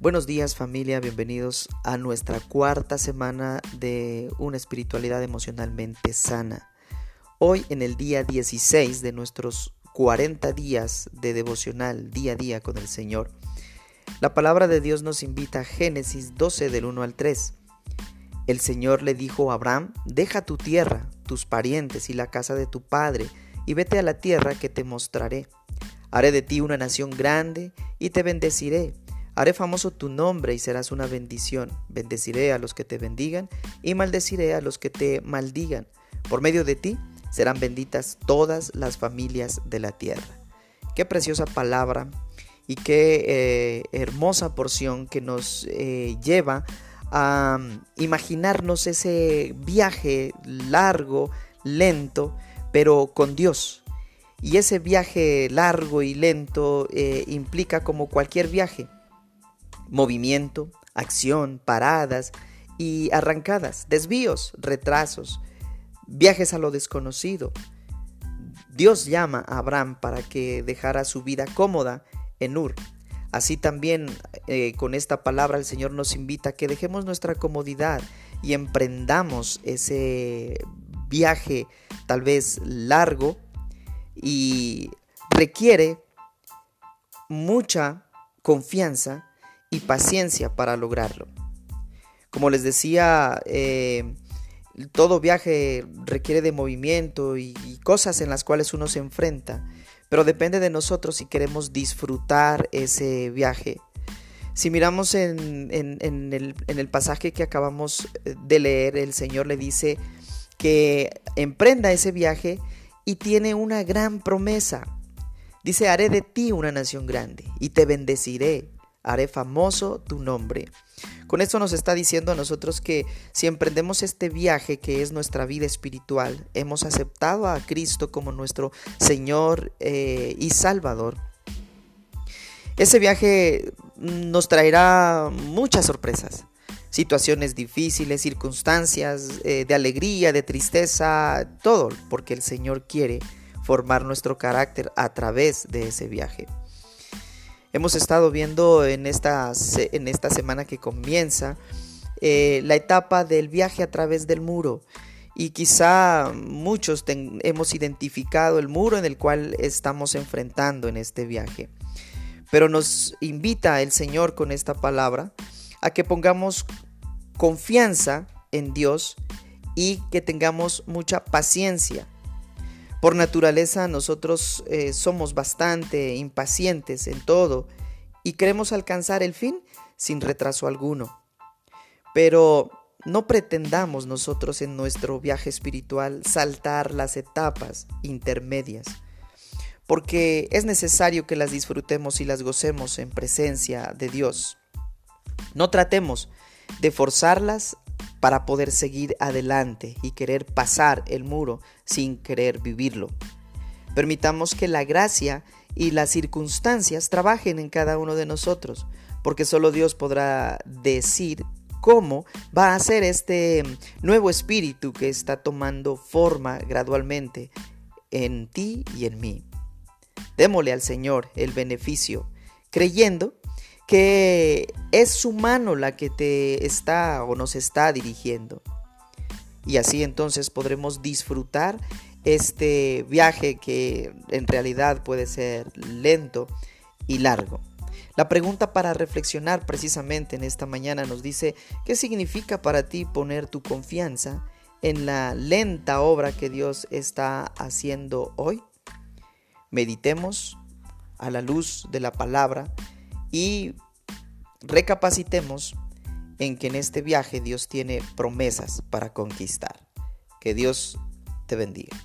Buenos días familia, bienvenidos a nuestra cuarta semana de una espiritualidad emocionalmente sana. Hoy en el día 16 de nuestros 40 días de devocional día a día con el Señor, la palabra de Dios nos invita a Génesis 12 del 1 al 3. El Señor le dijo a Abraham, deja tu tierra, tus parientes y la casa de tu padre, y vete a la tierra que te mostraré. Haré de ti una nación grande y te bendeciré Haré famoso tu nombre y serás una bendición. Bendeciré a los que te bendigan y maldeciré a los que te maldigan. Por medio de ti serán benditas todas las familias de la tierra. Qué preciosa palabra y qué eh, hermosa porción que nos eh, lleva a mm, imaginarnos ese viaje largo, lento, pero con Dios. Y ese viaje largo y lento eh, implica como cualquier viaje movimiento, acción, paradas y arrancadas, desvíos, retrasos, viajes a lo desconocido. Dios llama a Abraham para que dejara su vida cómoda en Ur. Así también eh, con esta palabra el Señor nos invita a que dejemos nuestra comodidad y emprendamos ese viaje tal vez largo y requiere mucha confianza y paciencia para lograrlo. Como les decía, eh, todo viaje requiere de movimiento y, cosas en las cuales uno se enfrenta, pero depende de nosotros si queremos disfrutar ese viaje. Si miramos en, el, en el pasaje que acabamos de leer, el Señor le dice que emprenda ese viaje y tiene una gran promesa. Dice, haré de ti una nación grande y te bendeciré haré famoso tu nombre. Con esto nos está diciendo a nosotros que si emprendemos este viaje que es nuestra vida espiritual, hemos aceptado a Cristo como nuestro Señor eh, y Salvador, ese viaje nos traerá muchas sorpresas, situaciones difíciles, circunstancias eh, de alegría, de tristeza, todo, porque el Señor quiere formar nuestro carácter a través de ese viaje. Hemos estado viendo en esta, en esta semana que comienza eh, la etapa del viaje a través del muro. Y quizá muchos hemos identificado el muro en el cual estamos enfrentando en este viaje. Pero nos invita el Señor con esta palabra a que pongamos confianza en Dios y que tengamos mucha paciencia por naturaleza nosotros eh, somos bastante impacientes en todo y queremos alcanzar el fin sin retraso alguno. Pero no pretendamos nosotros en nuestro viaje espiritual saltar las etapas intermedias, porque es necesario que las disfrutemos y las gocemos en presencia de Dios. No tratemos de forzarlas para poder seguir adelante y querer pasar el muro sin querer vivirlo. Permitamos que la gracia y las circunstancias trabajen en cada uno de nosotros, porque solo Dios podrá decir cómo va a ser este nuevo espíritu que está tomando forma gradualmente en ti y en mí. Démosle al Señor el beneficio, creyendo que es su mano la que te está o nos está dirigiendo. Y así entonces podremos disfrutar este viaje que en realidad puede ser lento y largo. La pregunta para reflexionar precisamente en esta mañana nos dice, ¿qué significa para ti poner tu confianza en la lenta obra que Dios está haciendo hoy? Meditemos a la luz de la palabra y recapacitemos en que en este viaje Dios tiene promesas para conquistar. Que Dios te bendiga.